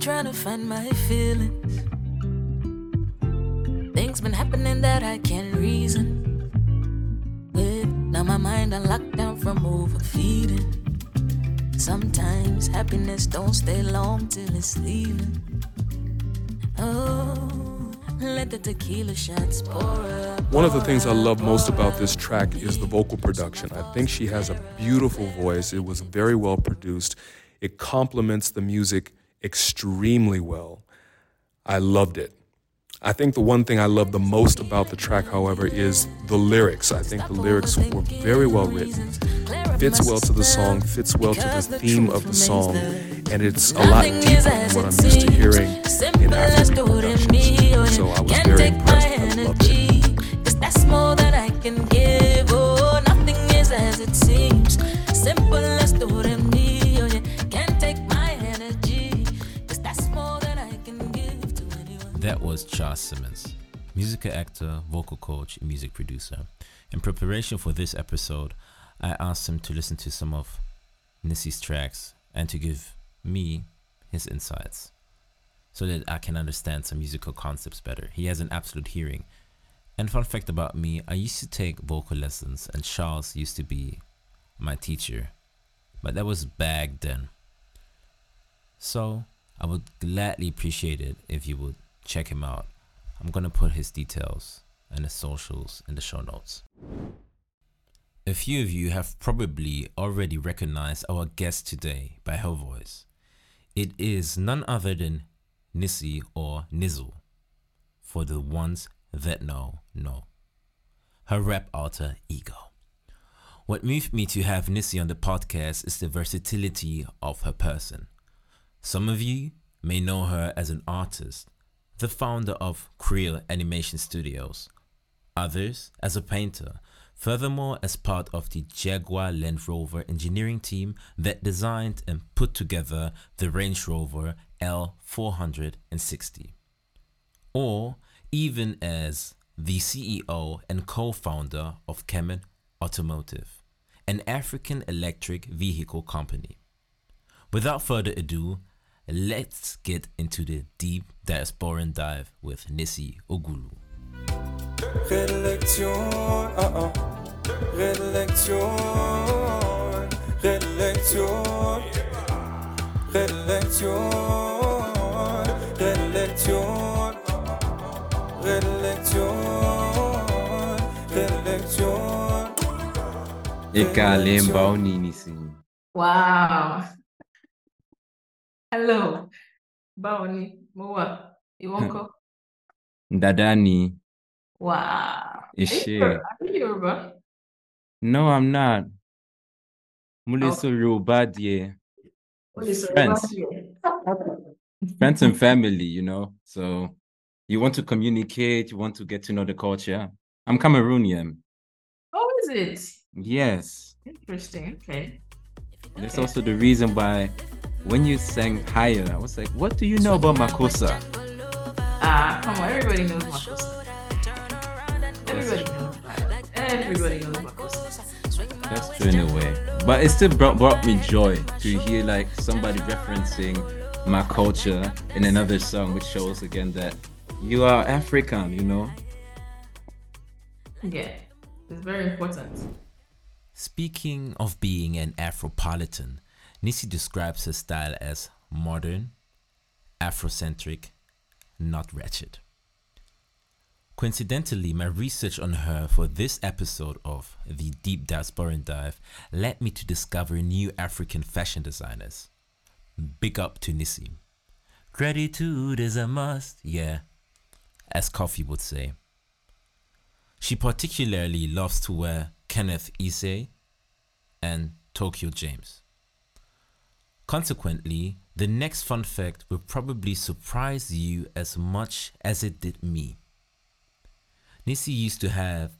trying to find my feelings. Things been happening that I can't reason with. Now my mind on lockdown from overfeeding. Sometimes happiness don't stay long till it's leaving. Oh, let the tequila shots pour up. One of the things I love most about this track is the vocal production. I think she has a beautiful voice. It was very well produced. It complements the music extremely well. I loved it. I think the one thing I love the most about the track, however, is the lyrics. I think the lyrics were very well written, fits well to the song, fits well to the theme of the song, and it's a lot deeper than what I'm used to hearing in African productions. Oh, so I was very impressed. I loved it. That's more than I can give. Oh, nothing is as it seems. Simple Charles Simmons, musical actor, vocal coach, and music producer. In preparation for this episode, I asked him to listen to some of Nissi's tracks and to give me his insights so that I can understand some musical concepts better. He has an absolute hearing. And fun fact about me, I used to take vocal lessons and Charles used to be my teacher. But that was back then. So I would gladly appreciate it if you would check him out. I'm gonna put his details and his socials in the show notes. A few of you have probably already recognized our guest today by her voice. It is none other than Nissi or Nizzle, for the ones that know, know. Her rap alter ego. What moved me to have Nissi on the podcast is the versatility of her person. Some of you may know her as an artist, the founder of Creel Animation Studios, others as a painter, furthermore as part of the Jaguar Land Rover engineering team that designed and put together the Range Rover L460, or even as the CEO and co-founder of Kemet Automotive, an African electric vehicle company. Without further ado, let's get into the deep diasporan dive with Nissi Ogulu. Wow. Hello. Bawoni, Moa, Iwonko. Dadani. Wow. Are you Ishe. Yoruba? Are you Yoruba? No, I'm not. Muliso oh. Yoruba die. What is Friends. Yoruba? Friends and family, you know. So you want to communicate, you want to get to know the culture. I'm Cameroonian. How is it? Yes. Interesting. Okay. That's also the reason why when you sang higher, I was like, what do you know about Makossa? Ah, come on. Everybody knows Makossa. Everybody knows that. Everybody knows Makossa. That's true in a way. But it still brought, brought me joy to hear like somebody referencing my culture in another song, which shows again that you are African, you know? Yeah. It's very important. Speaking of being an Afropolitan, Nissi describes her style as modern, Afrocentric, not wretched. Coincidentally, my research on her for this episode of the Deep Diasporan Dive led me to discover new African fashion designers. Big up to Nissi. Gratitude is a must, yeah, as Koffee would say. She particularly loves to wear Kenneth Ize and Tokyo James. Consequently, the next fun fact will probably surprise you as much as it did me. Nissi used to have,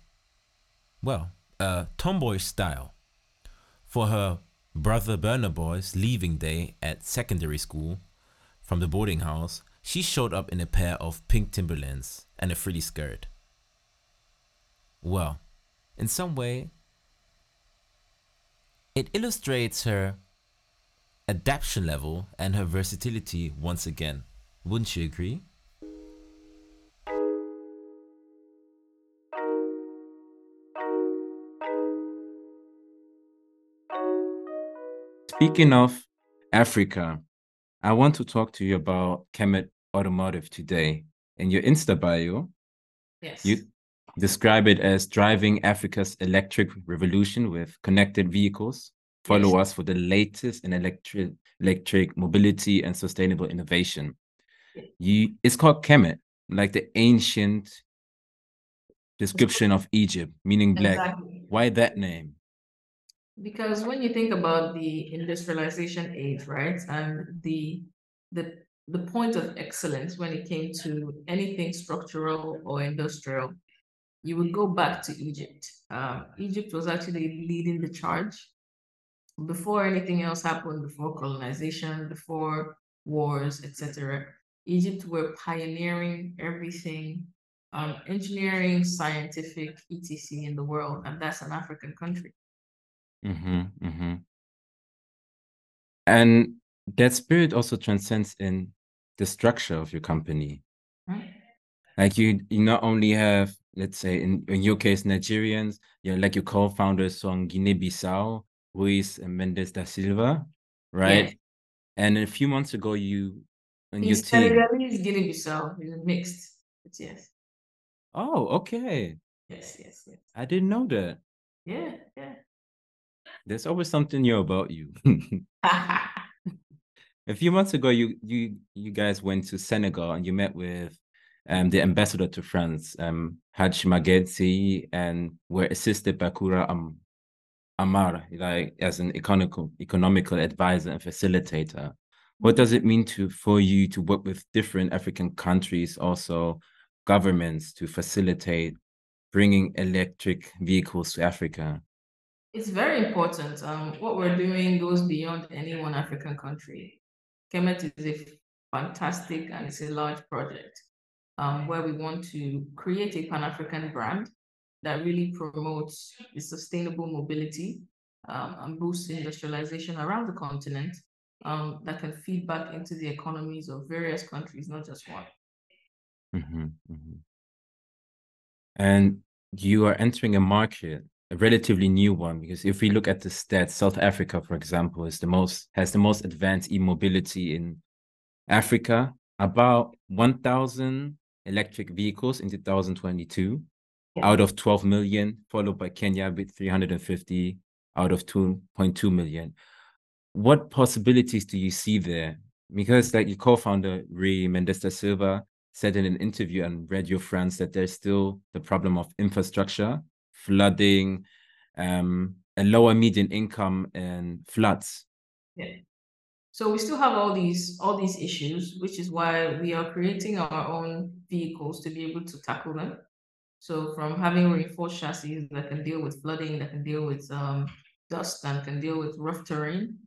well, a tomboy style. For her brother Burna Boy's leaving day at secondary school from the boarding house, she showed up in a pair of pink Timberlands and a frilly skirt. Well, in some way, it illustrates her adaptation level and her versatility once again. Wouldn't you agree? Speaking of Africa, I want to talk to you about Kemet Automotive today. In your Insta bio, Yes. you describe it as driving Africa's electric revolution with connected vehicles. Follow us for the latest in electric electric mobility and sustainable innovation. You, it's called Kemet, like the ancient description of Egypt, meaning black. Exactly. Why that name? Because when you think about the industrialization age, right, and the the the point of excellence when it came to anything structural or industrial, you would go back to Egypt. Um, Egypt was actually leading the charge before anything else happened, before colonization, before wars, etc. Egypt were pioneering everything, um, engineering, scientific, etc. in the world, and that's an African country. Mm-hmm, mm-hmm. And that spirit also transcends in the structure of your company. Right? Like you, you not only have, let's say, in, in your case, Nigerians, you know, like your co-founders from Guinea-Bissau, Ruiz and Mendes da Silva, right? Yes. And a few months ago, you and your He's team. Senegalese, Guinea-Bissau. He's mixed. But yes, Oh, okay. yes, yes, yes. I didn't know that. Yeah, yeah. There's always something new about you. A few months ago, you you you guys went to Senegal and you met with um, the ambassador to France, um, Haj Magedzi, and were assisted by Kura um, Amar, like as an economical economical advisor and facilitator. What does it mean to for you to work with different African countries, also governments, to facilitate bringing electric vehicles to Africa? It's very important. Um, what we're doing goes beyond any one African country. Kemet is a fantastic and it's a large project um, where we want to create a Pan African brand that really promotes the sustainable mobility um, and boosts industrialization around the continent um, that can feed back into the economies of various countries, not just one. Mhm, mhm. And you are entering a market, a relatively new one, because if we look at the stats, South Africa, for example, is the most has the most advanced e-mobility in Africa. About 1,000 electric vehicles in 2022 Yeah. out of 12 million, followed by Kenya with 350 out of 2.2 million. What possibilities do you see there? Because like your co-founder, Ray Mendes da Silva, said in an interview on Radio France that there's still the problem of infrastructure, flooding, um, a lower median income and floods. Yeah. So we still have all these all these issues, which is why we are creating our own vehicles to be able to tackle them. So from having reinforced chassis that can deal with flooding, that can deal with um, dust, and can deal with rough terrain,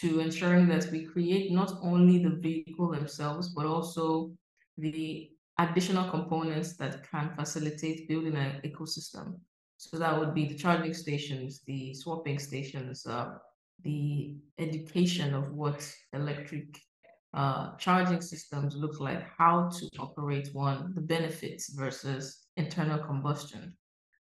to ensuring that we create not only the vehicle themselves, but also the additional components that can facilitate building an ecosystem. So that would be the charging stations, the swapping stations, uh, the education of what electric uh, charging systems look like, how to operate one, the benefits versus internal combustion,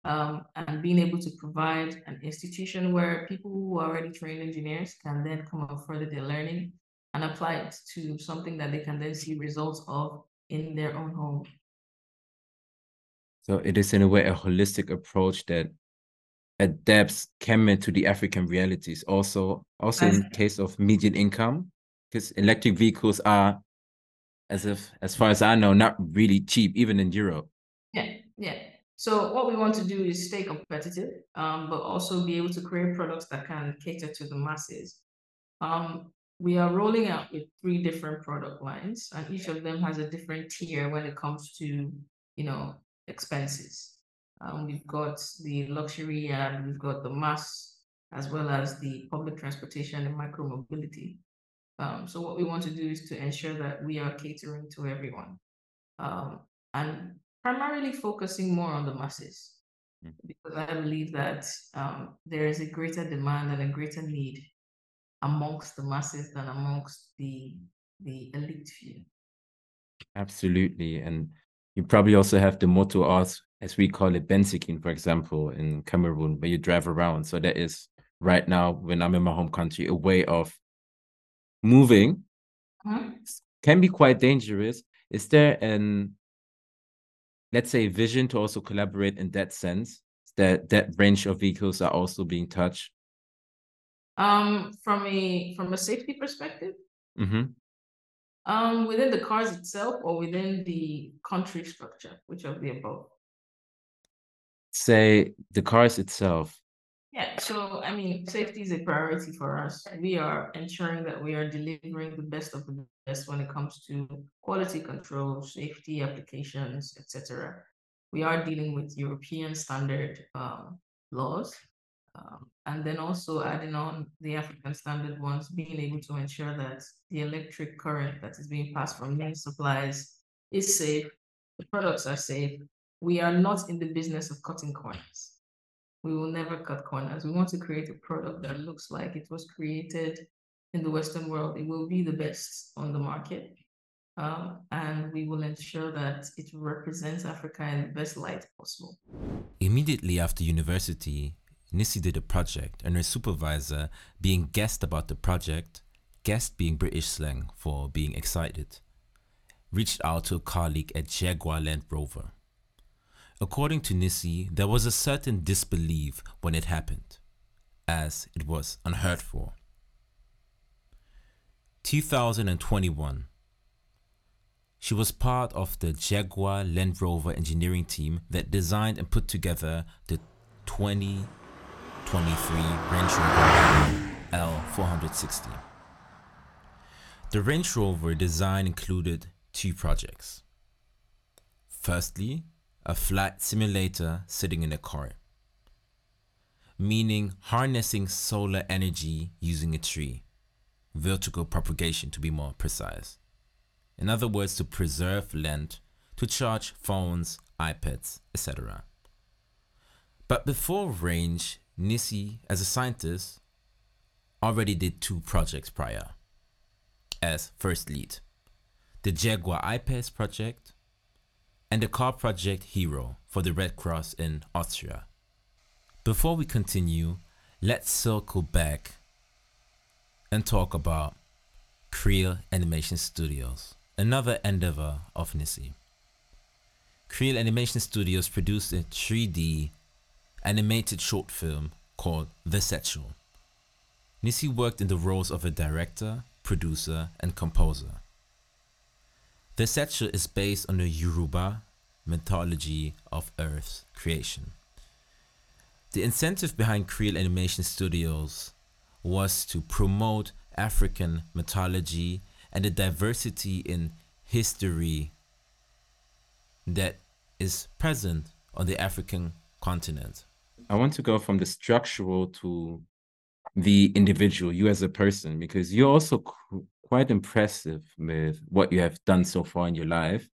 um, and being able to provide an institution where people who are already trained engineers can then come and further their learning and apply it to something that they can then see results of in their own home. So it is in a way a holistic approach that adapts Kemet to the African realities. Also, also in case of median income, because electric vehicles are, as if as far as I know, not really cheap, even in Europe. Yeah, yeah. So what we want to do is stay competitive, um, but also be able to create products that can cater to the masses. Um, we are rolling out with three different product lines, and each of them has a different tier when it comes to, you know, expenses. Um, we've got the luxury and we've got the mass, as well as the public transportation and micro mobility. Um, so what we want to do is to ensure that we are catering to everyone. Um, and primarily focusing more on the masses Mm. because I believe that um, there is a greater demand and a greater need amongst the masses than amongst the the elite few. Absolutely. And you probably also have the motto as as we call it Bensikin, for example, in Cameroon, where you drive around. So that is right now when I'm in my home country, a way of moving Mhm. can be quite dangerous. Is there an let's say vision to also collaborate in that sense? That that range of vehicles are also being touched. Um, from a from a safety perspective, hmm um, within the cars itself or within the country structure, which of the above? Say the cars itself. Yeah, so I mean, safety is a priority for us. We are ensuring that we are delivering the best of the best when it comes to quality control, safety applications, etc. We are dealing with European standard um, laws, um, and then also adding on the African standard ones, being able to ensure that the electric current that is being passed from main supplies is safe, the products are safe. We are not in the business of cutting corners we will never cut corners. We want to create a product that looks like it was created in the Western world. It will be the best on the market. Um, and we will ensure that it represents Africa in the best light possible. Immediately after university, Nissi did a project, and her supervisor, being guest about the project, guest being British slang for being excited, reached out to a colleague at Jaguar Land Rover. According to Nissi, there was a certain disbelief when it happened, as it was unheard for. 2021. She was part of the Jaguar Land Rover engineering team that designed and put together the 2023 Range Rover L460. The Range Rover design included two projects. Firstly, a flight simulator sitting in a car, meaning harnessing solar energy using a tree, vertical propagation to be more precise. In other words, to preserve land, to charge phones, iPads, etc. But before range, Nissi, as a scientist, already did two projects prior as first lead the Jaguar I-PACE project and the car project Hero for the Red Cross in Austria. Before we continue, let's circle back and talk about Creel Animation Studios, another endeavor of Nissi. Creel Animation Studios produced a 3D animated short film called The Satchel. Nissi worked in the roles of a director, producer, and composer. The Satchel is based on the Yoruba mythology of Earth's creation. The incentive behind Creel Animation Studios was to promote African mythology and the diversity in history that is present on the African continent. I want to go from the structural to the individual, you as a person, because you're also quite impressive with what you have done so far in your life.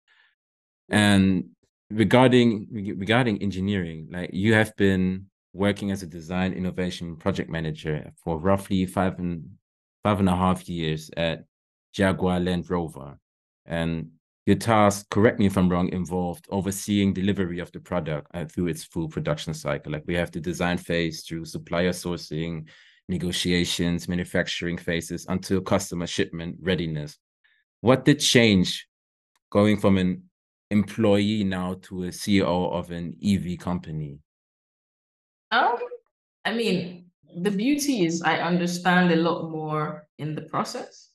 And regarding regarding engineering, like you have been working as a design innovation project manager for roughly five and five and a half years at Jaguar Land Rover. And your task, correct me if I'm wrong, involved overseeing delivery of the product uh, through its full production cycle. Like we have the design phase through supplier sourcing, negotiations, manufacturing phases until customer shipment readiness. What did change going from an employee now to a CEO of an EV company? Um, I mean, the beauty is I understand a lot more in the process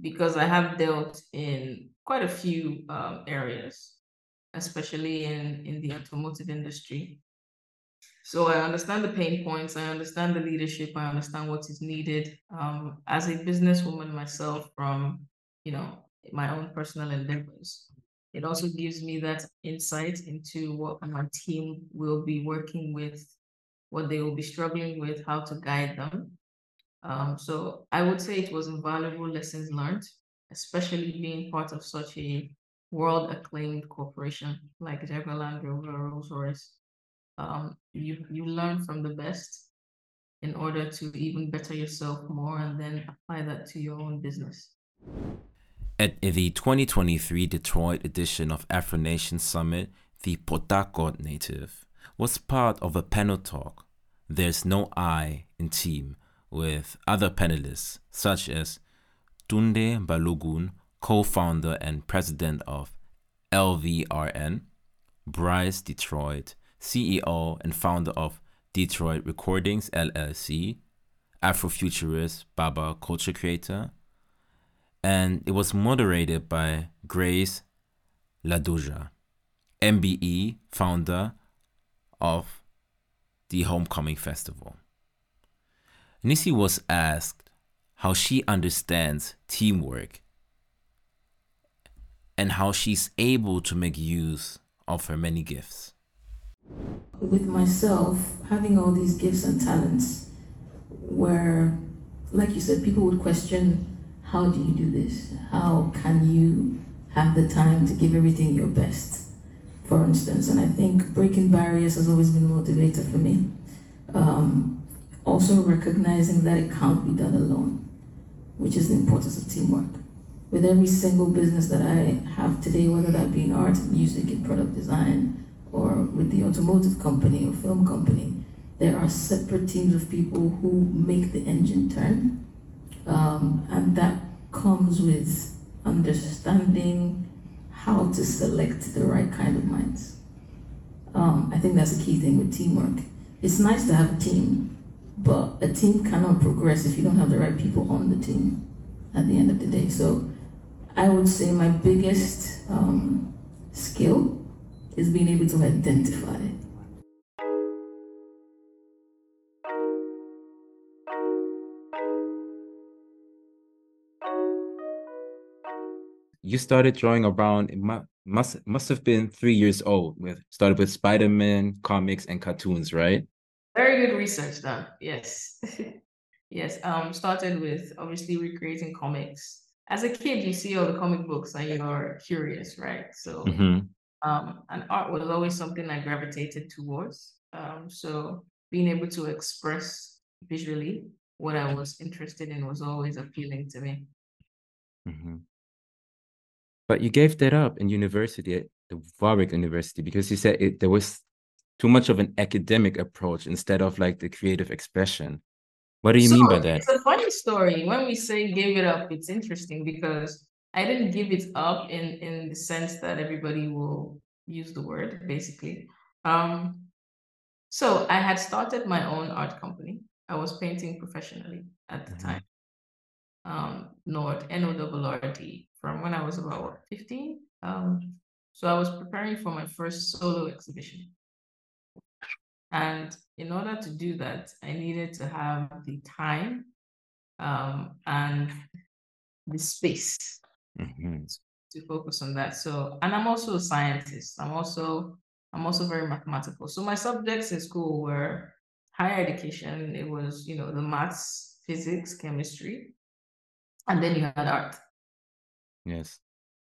because I have dealt in quite a few um, areas, especially in, in the automotive industry. So I understand the pain points, I understand the leadership, I understand what is needed. Um, as a businesswoman myself, from you know my own personal endeavors, it also gives me that insight into what my team will be working with, what they will be struggling with, how to guide them. Um, so I would say it was invaluable lessons learned, especially being part of such a world acclaimed corporation like Jaguar Land Rover, Rolls Royce. Um, you you learn from the best in order to even better yourself more and then apply that to your own business. At the 2023 Detroit edition of Afro Nation Summit, the Port native was part of a panel talk, There's No I in Team, with other panelists such as Tunde Balogun, co founder and president of LVRN, Bryce Detroit, CEO and founder of Detroit Recordings LLC, Afrofuturist Baba culture creator, and it was moderated by Grace Ladoja, MBE founder of the Homecoming Festival. Nissi was asked how she understands teamwork and how she's able to make use of her many gifts. With myself, having all these gifts and talents, where, like you said, people would question how do you do this? How can you have the time to give everything your best, for instance? And I think breaking barriers has always been a motivator for me. Um, also, recognizing that it can't be done alone, which is the importance of teamwork with every single business that I have today, whether that be in art, music, and product design, with the automotive company or film company, there are separate teams of people who make the engine turn. Um, and that comes with understanding how to select the right kind of minds. Um, I think that's a key thing with teamwork. It's nice to have a team, but a team cannot progress if you don't have the right people on the team at the end of the day. So I would say my biggest um, skill is being able to identify. You started drawing around. It must must have been three years old. With started with Spider Man comics and cartoons, right? Very good research done. Yes. yes. Um, started with obviously recreating comics. As a kid, you see all the comic books and you're curious, right? So Mhm. Um, and art was always something I gravitated towards. Um, so being able to express visually what I was interested in was always appealing to me. Mhm. But you gave that up in university at the Warwick University because you said it, there was too much of an academic approach instead of like the creative expression. What do you mean by that? It's a funny story. When we say give it up, it's interesting because I didn't give it up in in the sense that everybody will use the word, basically. Um, so I had started my own art company. I was painting professionally at the Mhm. time. Um, Nord, N-O-R-R-D, from when I was about what, 15? Um, so I was preparing for my first solo exhibition. And in order to do that, I needed to have the time um, and the space Mhm. to focus on that. So, and I'm also a scientist. I'm also I'm also very mathematical. So my subjects in school were higher education. It was you know the maths, physics, chemistry, and then you had art. Yes.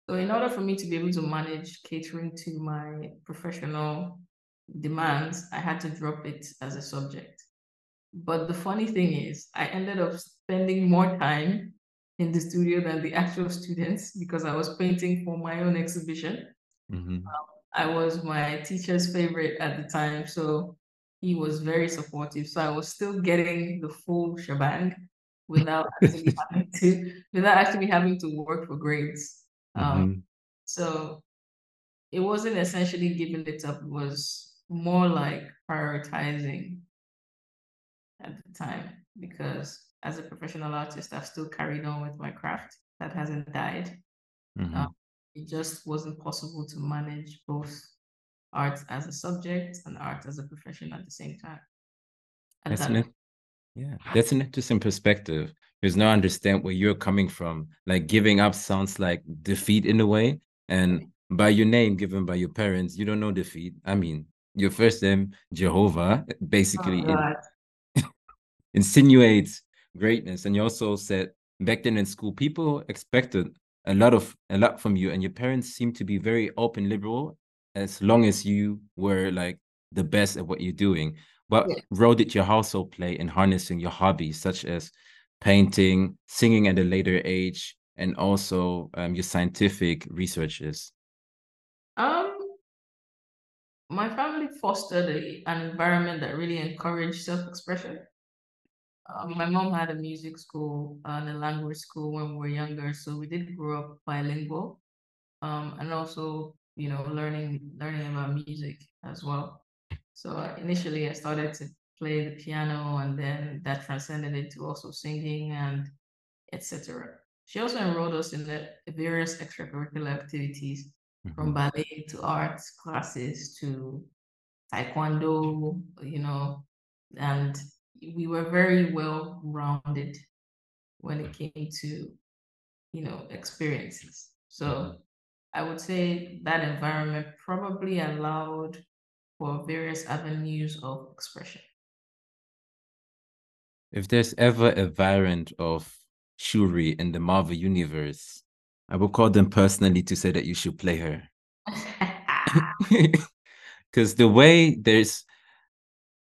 So in order for me to be able to manage catering to my professional demands, I had to drop it as a subject. But the funny thing is, I ended up spending more time in the studio than the actual students because I was painting for my own exhibition. Mhm. I was my teacher's favorite at the time, so he was very supportive. So I was still getting the full shebang without actually having to without actually having to work for grades. Um, Mhm. so it wasn't essentially giving it up, it was more like prioritizing at the time because as a professional artist, I've still carried on with my craft. That hasn't died. Mhm. Um, it just wasn't possible to manage both art as a subject and art as a profession at the same time. At That's that an yeah, that's an interesting perspective. Because now I understand where you're coming from. Like giving up sounds like defeat in a way. And by your name given by your parents, you don't know defeat. I mean, your first name, Jehovah, basically Oh, in- insinuates greatness. And you also said back then in school, people expected a lot of a lot from you, and your parents seemed to be very open, liberal, as long as you were like the best at what you're doing. what Yeah. role did your household play in harnessing your hobbies, such as painting, singing at a later age, and also um, your scientific researches? Um, my family fostered a, an environment that really encouraged self-expression. Um, my mom had a music school and a language school when we were younger, so we did grow up bilingual. Um, and also, you know, learning learning about music as well. So uh, initially, I started to play the piano, and then that transcended into also singing and etc. She also enrolled us in the various extracurricular activities from Mhm. ballet to arts classes to taekwondo, you know, and we were very well rounded when it came to, you know, experiences. So mm-hmm. I would say that environment probably allowed for various avenues of expression. If there's ever a variant of Shuri in the Marvel universe, I will call them personally to say that you should play her. Because the way there's,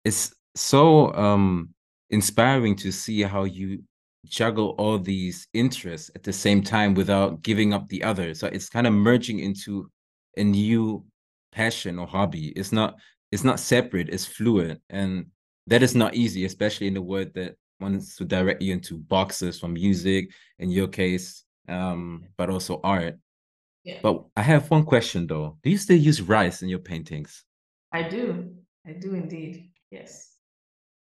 it's so um inspiring to see how you juggle all these interests at the same time without giving up the other. So it's kind of merging into a new passion or hobby. It's not it's not separate, it's fluid. And that is not easy, especially in the world that wants to direct you into boxes from music, in your case, um, but also art. Yeah. But I have one question though. Do you still use rice in your paintings? I do. I do indeed. Yes.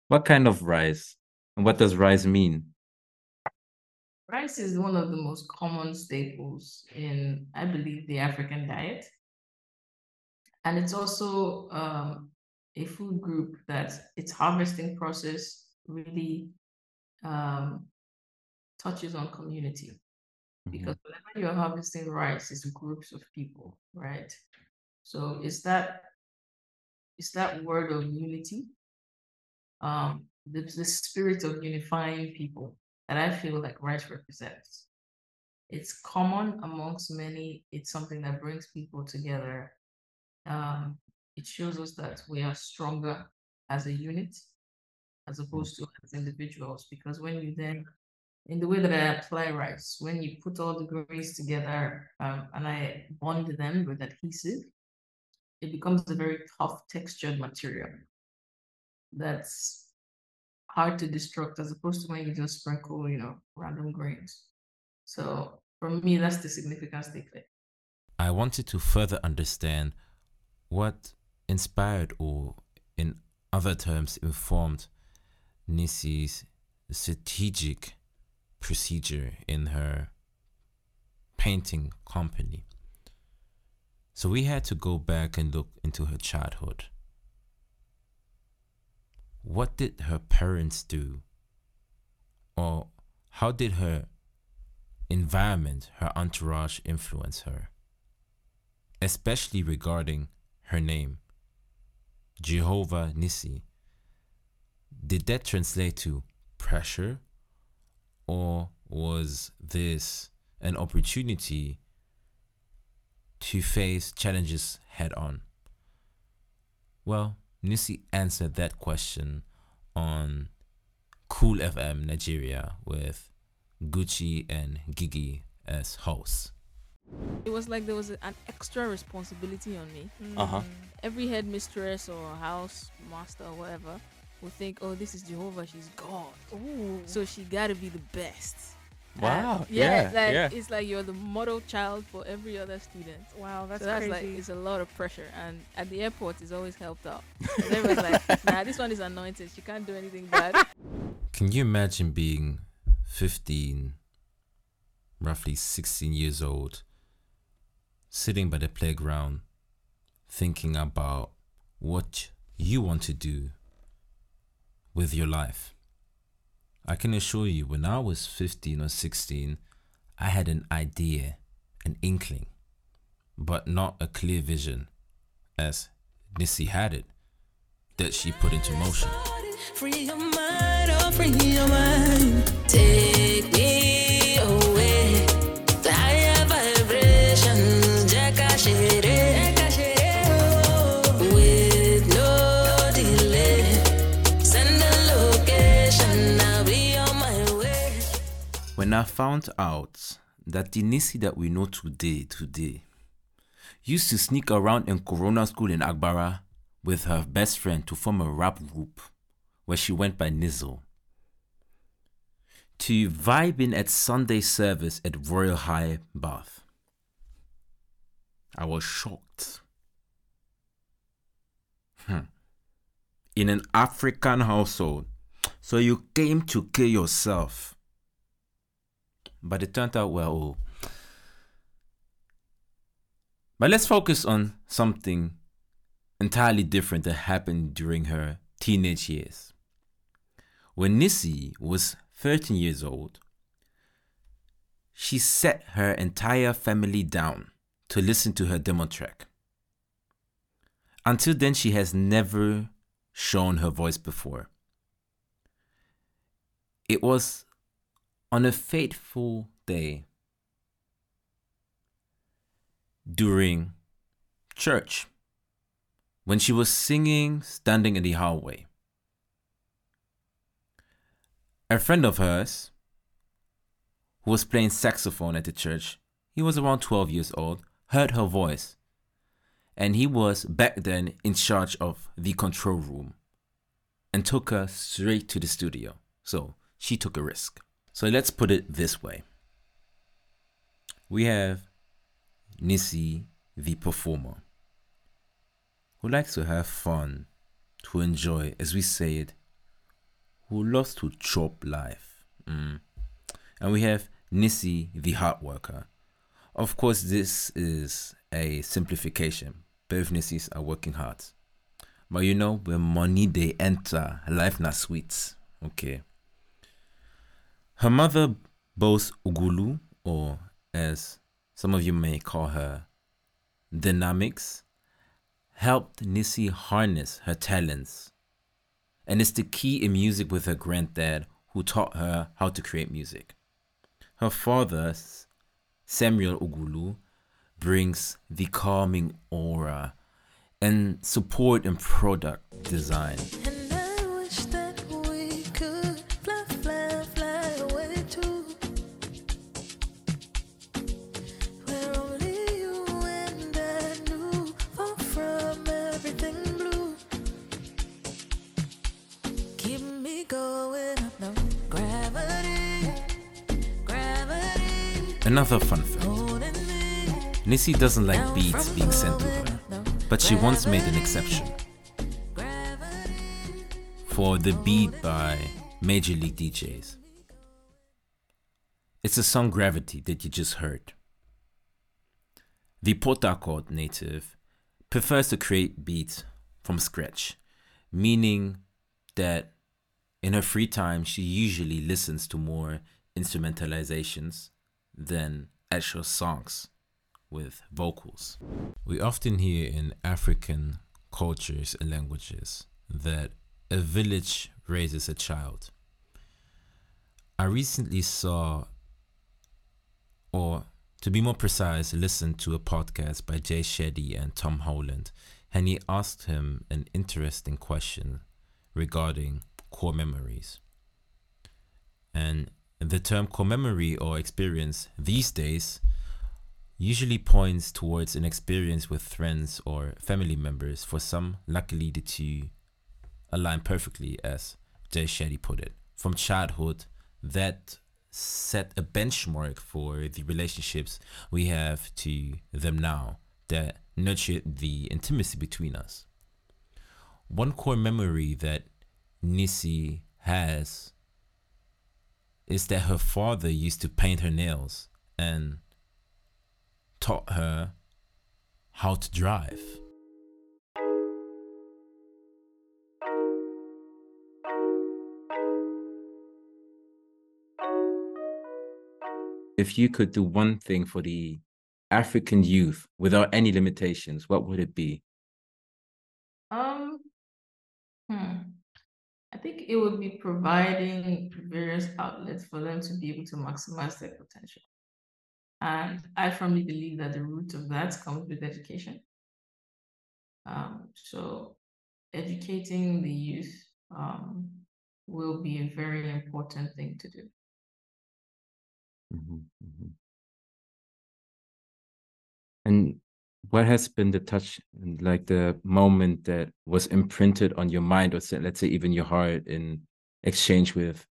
What kind of rice? And what does rice mean? Rice is one of the most common staples in, I believe, the African diet. And it's also um, a food group that its harvesting process really um, touches on community. Mhm. Because whenever you're harvesting rice, it's groups of people, right? So it's that it's that word of unity, um, the, the spirit of unifying people that I feel like rice represents. It's common amongst many. It's something that brings people together. Um, it shows us that we are stronger as a unit as opposed to as individuals. Because when you then, in the way that I apply rice, when you put all the grains together um, and I bond them with adhesive, it becomes a very tough textured material that's hard to destruct as opposed to when you just sprinkle, you know, random grains. So for me, that's the significance they play. I wanted to further understand what inspired or, in other terms, informed Nissi's strategic procedure in her painting company. So we had to go back and look into her childhood. What did her parents do? Or how did her environment, her entourage influence her? Especially regarding her name, Jehovah Nissi. Did that translate to pressure? Or was this an opportunity to face challenges head on? Well, Nissi answered that question on Cool FM Nigeria with Gucci and Gigi as hosts. It was like there was an extra responsibility on me. Uh-huh. Every headmistress or house master or whatever would think, "Oh, this is Jehovah. She's God, Ooh. so she got to be the best." And Wow, yeah, yeah, like yeah. it's like you're the model child for every other student. Wow, that's, so that's crazy. like it's a lot of pressure, and at the airport, it's always helped out. 'Cause Everyone's like, "Nah, this one is anointed. She can't do anything bad." Can you imagine being 15, roughly 16 years old, sitting by the playground, thinking about what you want to do with your life? I can assure you, when I was 15 or 16, I had an idea, an inkling, but not a clear vision, as Nissi had it, that she put into motion. Free your mind, oh, free your mind. Take me when I found out that the Nissi that we know today, today, used to sneak around in Corona School in Agbara with her best friend to form a rap group where she went by Nizzle. To vibing at Sunday service at Royal High Bath. I was shocked. Hmm. In an African household, so you came to kill yourself. But it turned out well. oh. But let's focus on something entirely different that happened during her teenage years. When Nissi was 13 years old, she set her entire family down to listen to her demo track. Until then, she has never shown her voice before. It was on a fateful day during church when she was singing standing in the hallway. A friend of hers who was playing saxophone at the church, he was around 12 years old, heard her voice. And he was back then in charge of the control room and took her straight to the studio. So she took a risk. So let's put it this way we have Nissi, the performer, who likes to have fun, to enjoy, as we say it, who loves to chop life. Mm. And we have Nissi, the hard worker. Of course, this is a simplification. Both Nissis are working hard. But you know, when money they enter, life not sweet. Okay. Her mother, Bose Ogulu, or as some of you may call her, Dynamics, helped Nissi harness her talents and is the key in music with her granddad, who taught her how to create music. Her father, Samuel Ogulu, brings the calming aura and support in product design. Another fun fact Nissi doesn't like beats being sent to her, but she once made an exception for the beat by Major League DJs. It's the song Gravity that you just heard. The Port Harcourt native prefers to create beats from scratch, meaning that in her free time she usually listens to more instrumentalizations than actual songs with vocals. We often hear in African cultures and languages that a village raises a child. I recently saw, or to be more precise, listened to a podcast by Jay Shetty and Tom Holland, and he asked him an interesting question regarding core memories. And the term core memory or experience these days usually points towards an experience with friends or family members. For some, luckily, the two align perfectly, as Jay Shetty put it. From childhood, that set a benchmark for the relationships we have to them now that nurtured the intimacy between us. One core memory that Nissi has is that her father used to paint her nails and taught her how to drive. If you could do one thing for the African youth without any limitations, what would it be? Um. I think it would be providing various outlets for them to be able to maximize their potential. And I firmly believe that the root of that comes with education. Um, so educating the youth um, will be a very important thing to do. Mhm, mhm. And what has been the touch, like the moment that was imprinted on your mind, or say, let's say even your heart, in exchange with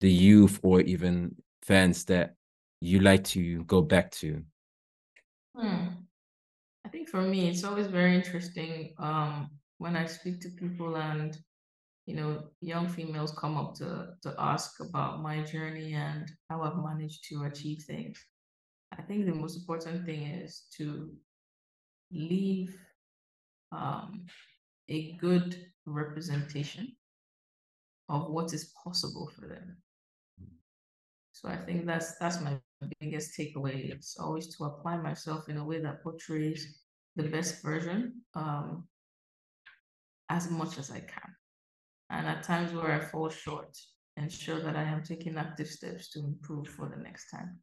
the youth or even fans that you like to go back to? Hmm. I think for me, it's always very interesting um, when I speak to people and you know young females come up to to ask about my journey and how I've managed to achieve things. I think the most important thing is to leave um, a good representation of what is possible for them. So I think that's that's my biggest takeaway. It's always to apply myself in a way that portrays the best version um, as much as I can. And at times where I fall short, ensure that I am taking active steps to improve for the next time.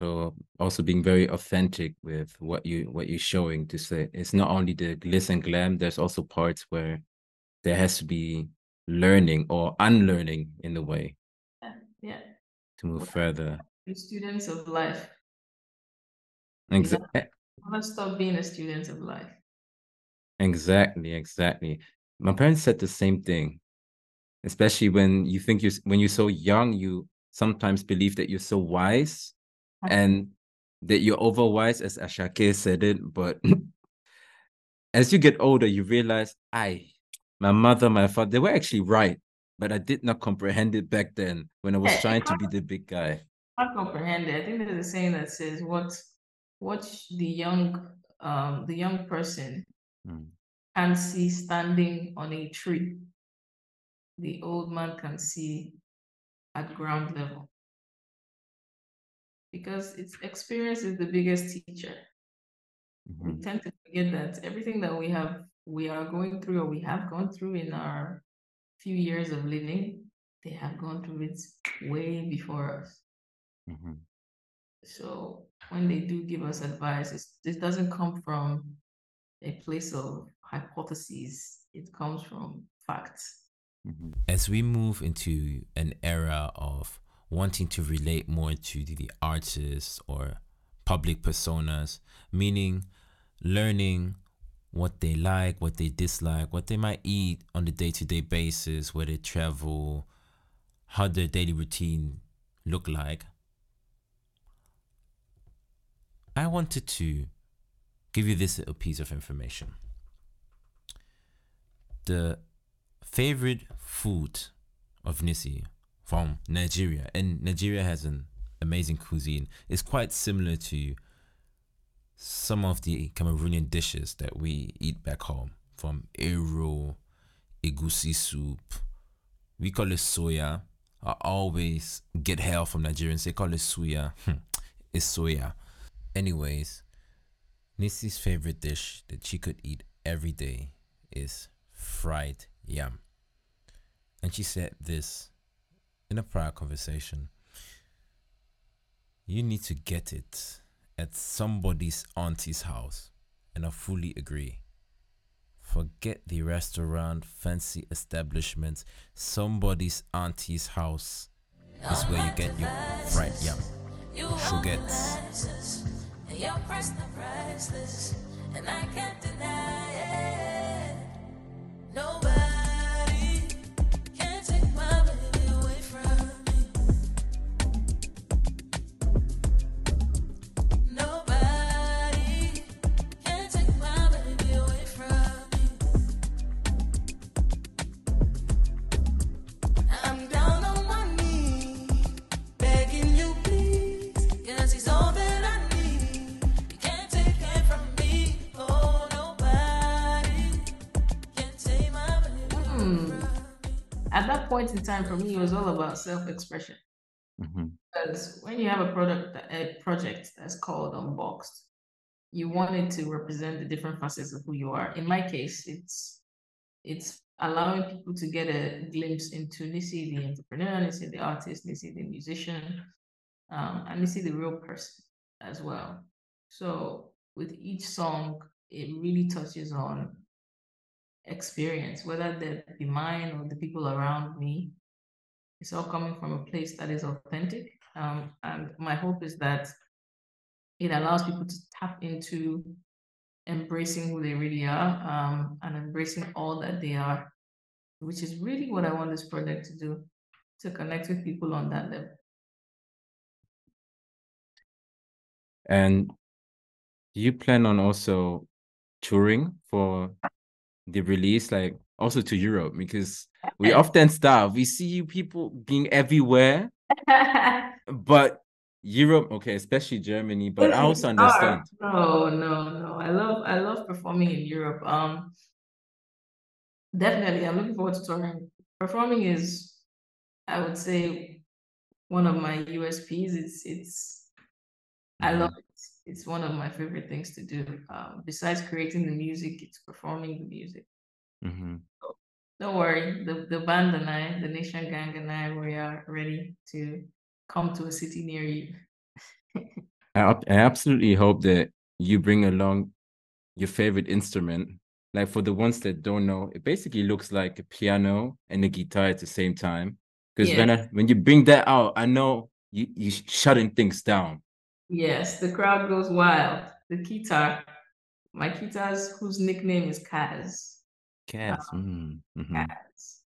So also being very authentic with what you what you're showing to say it's not only the glitz and glam. There's also parts where there has to be learning or unlearning in the way Yeah, yeah. to move further. Be students of life. Exactly. Never stop being a student of life. Exactly, exactly. My parents said the same thing, especially when you think you're when you're so young, you sometimes believe that you're so wise and that you're overwise, as Ashake said it. But as you get older, you realize, I, my mother, my father, they were actually right, but I did not comprehend it back then when I was Yeah, trying to be the big guy. I comprehend it. I think there's a saying that says what what the young um the young person Mm, can see standing on a tree, the old man can see at ground level. Because it's experience is the biggest teacher. We mhm, tend to forget that everything that we have we are going through or we have gone through in our few years of living, they have gone through it way before us. mhm. So when they do give us advice, it's, it doesn't come from a place of hypotheses. It comes from facts. Mhm. As we move into an era of wanting to relate more to the the artists or public personas, meaning learning what they like, what they dislike, what they might eat on a day to day basis, where they travel, how their daily routine look like. I wanted to give you this little piece of information. The favorite food of Nissi from Nigeria, and Nigeria has an amazing cuisine, It's quite similar to some of the Cameroonian dishes that we eat back home, from ero, egusi soup. We call it soya. I always get hell from Nigerians. They call it suya. Hmm, it's soya. Anyways, Nissi's favorite dish that she could eat every day is fried yam. And she said this in a prior conversation. You need to get it at somebody's auntie's house. And I fully agree. Forget the restaurant, fancy establishments. Somebody's auntie's house is where you get your fried yam. Shuget. And you're pressed and priceless, and I can't deny it. Point in time, for me, it was all about self-expression. Mhm. Because when you have a product, that- a project that's called Unboxed, you want it to represent the different facets of who you are. In my case, it's it's allowing people to get a glimpse into Nissi, the entrepreneur, Nissi, the artist, Nissi, the musician, um, and Nissi, the real person as well. So with each song, it really touches on experience, whether that be mine or the people around me. it's all coming from a place that is authentic. Um, and my hope is that it allows people to tap into embracing who they really are um, and embracing all that they are, which is really what I want this project to do to connect with people on that level. And you plan on also touring for the release, like also to Europe? Because we often start, we see you people being everywhere, but Europe, okay, especially Germany, but I also understand. No, no, no. I love I love performing in Europe. Um definitely I'm looking forward to touring. Performing is I would say one of my USPs. It's it's I Mhm. love. It's one of my favorite things to do. Um, besides creating the music, it's performing the music. Mhm. Don't worry, the, the band and I, the Nation Gang and I, we are ready to come to a city near you. I, I absolutely hope that you bring along your favorite instrument. Like for the ones that don't know, it basically looks like a piano and a guitar at the same time. Because when I, when you bring that out, I know you you shutting things down. Yes, the crowd goes wild. The guitar, my guitar's whose nickname is Kaz. Cats. Mm, mhm. Kaz.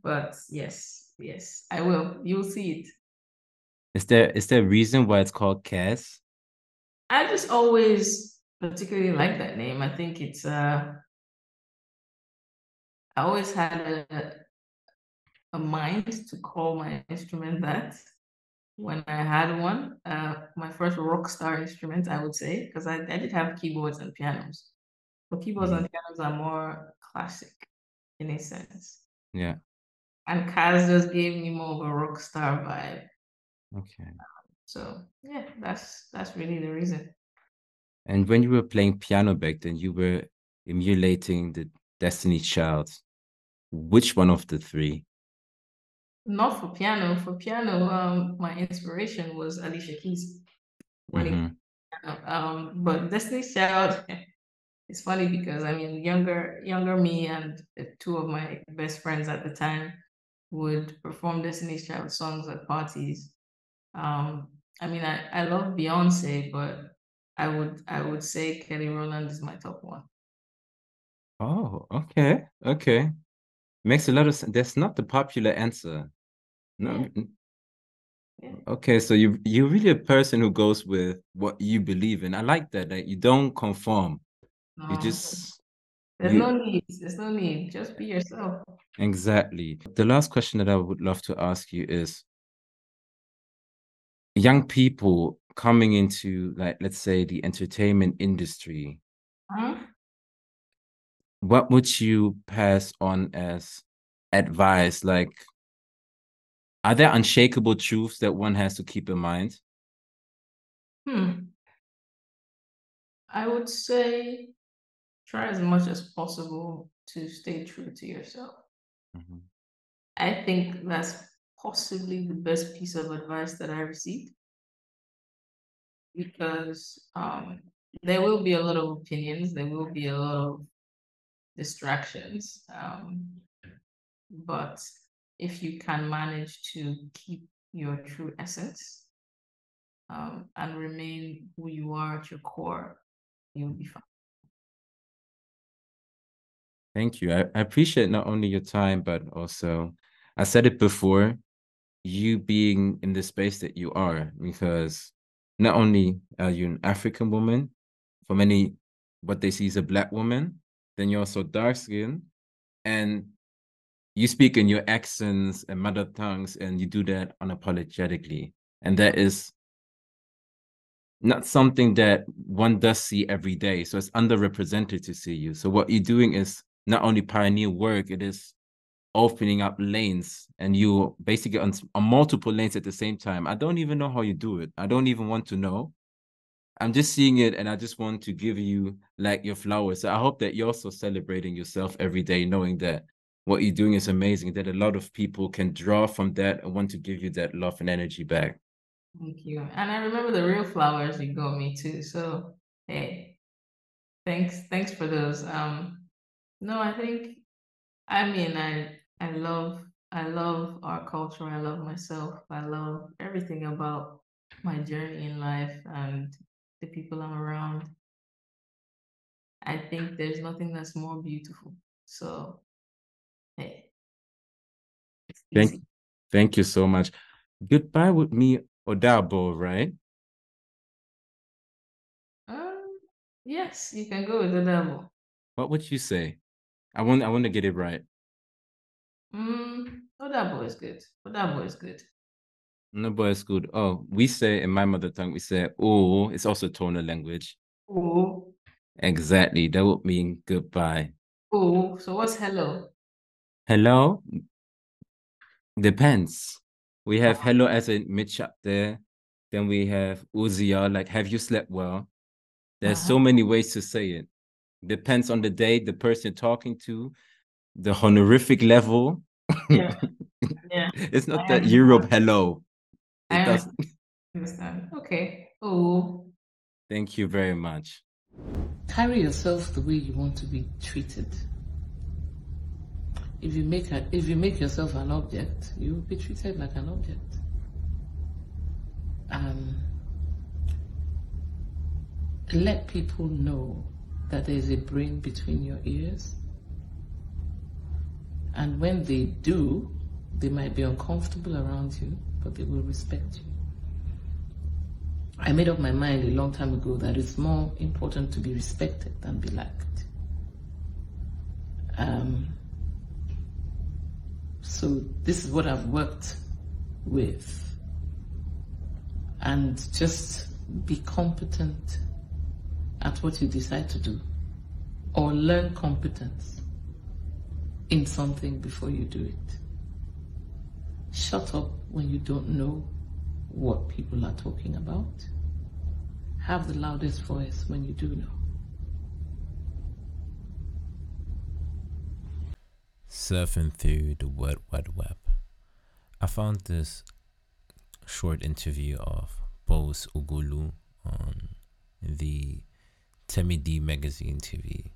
But yes, yes, I will. You'll see it. Is there is there a reason why it's called Cass? I just always particularly like that name. I think it's uh I always had a a mind to call my instrument that when I had one. Uh my first rock star instrument, I would say, because I, I did have keyboards and pianos. But keyboards and pianos are more classic in a sense. Yeah. And Kaz just gave me more of a rock star vibe. Okay. So yeah, that's that's really the reason. And when you were playing piano back then, you were emulating the Destiny Child. Which one of the three? Not for piano. For piano, um, my inspiration was Alicia Keys. Mhm. um, but Destiny's Child, it's funny because I mean, younger younger me and two of my best friends at the time would perform Destiny's Child songs at parties. Um, I mean, I, I love Beyonce, but I would I would say Kelly Rowland is my top one. Oh, okay, okay. Makes a lot of sense. That's not the popular answer. No. Yeah. Yeah. Okay, so you you're really a person who goes with what you believe in. I like that. That you don't conform. You oh. just there's you no need. There's no need. Just be yourself. exactly. The last question that I would love to ask you is young people coming into like let's say the entertainment industry, Huh? What would you pass on as advice? Like, are there unshakable truths that one has to keep in mind? Hmm. I would say try as much as possible to stay true to yourself. Mhm. I think that's possibly the best piece of advice that I received because um, there will be a lot of opinions, there will be a lot of distractions. Um, but if you can manage to keep your true essence um, and remain who you are at your core, you'll be fine. Thank you. I, I appreciate not only your time, but also, I said it before, you being in the space that you are, because not only are you an African woman, for many, what they see is a black woman, then you're also dark skinned and you speak in your accents and mother tongues, and you do that unapologetically. And that is not something that one does see every day. So it's underrepresented to see you. So what you're doing is not only pioneer work, it is opening up lanes and you basically on, on multiple lanes at the same time. I don't even know how you do it. I don't even want to know. I'm just seeing it and I just want to give you like your flowers. So I hope that you're also celebrating yourself every day, knowing that what you're doing is amazing, that a lot of people can draw from that and want to give you that love and energy back. Thank you. And I remember the real flowers you got me too. So hey, thanks, thanks for those. Um, no, I think I mean I I love I love our culture. I love myself. I love everything about my journey in life and the people I'm around. I think there's nothing that's more beautiful. So, hey. Thank, thank you so much. Goodbye with me, Odabo, right? Um, yes, you can go with the devil. What would you say? I want, I want to get it right. Mm, Odabo is good. Odabo is good. No, but it's good. Oh, we say in my mother tongue, we say, oh, it's also tonal language. Oh, Exactly. That would mean goodbye. oh. So what's hello? Hello? Depends. We have hello as in Mitch up there. Then we have Uzia, like, have you slept well? There's so Uh-huh. many ways to say it. Depends on the day, the person you're talking to, the honorific level. Yeah. Yeah. It's not I that. Europe hello. It I does. understand. Okay. Oh, Thank you very much. Carry yourself the way you want to be treated. If you make a, if you make yourself an object, you will be treated like an object. Um, let people know that there is a brain between your ears, and when they do, they might be uncomfortable around you, but they will respect you. I made up my mind a long time ago that it's more important to be respected than be liked. Um, so this is what I've worked with, and just be competent at what you decide to do, or learn competence in something before you do it. Shut up when you don't know what people are talking about. Have the loudest voice when you do know. surfing through the wet, wet web, I found this short interview of Bose Ogulu on the Temi D Magazine TV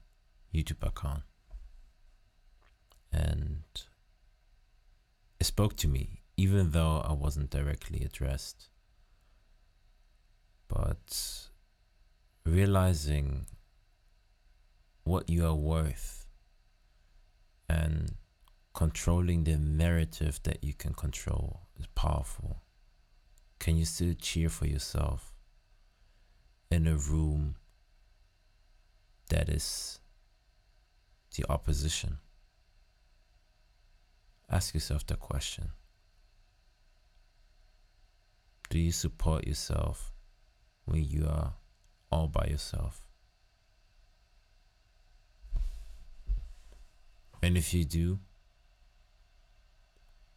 YouTube account. And it spoke to me, even though I wasn't directly addressed. But realizing what you are worth and controlling the narrative that you can control is powerful. Can you still cheer for yourself in a room that is the opposition? Ask yourself the question Do you support yourself when you are all by yourself? And if you do,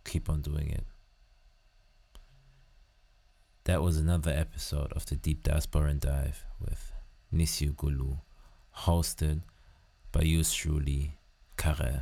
keep on doing it. That was another episode of the Deep Diasporan Dive with Nissi Ogulu, hosted by yours truly, Carel.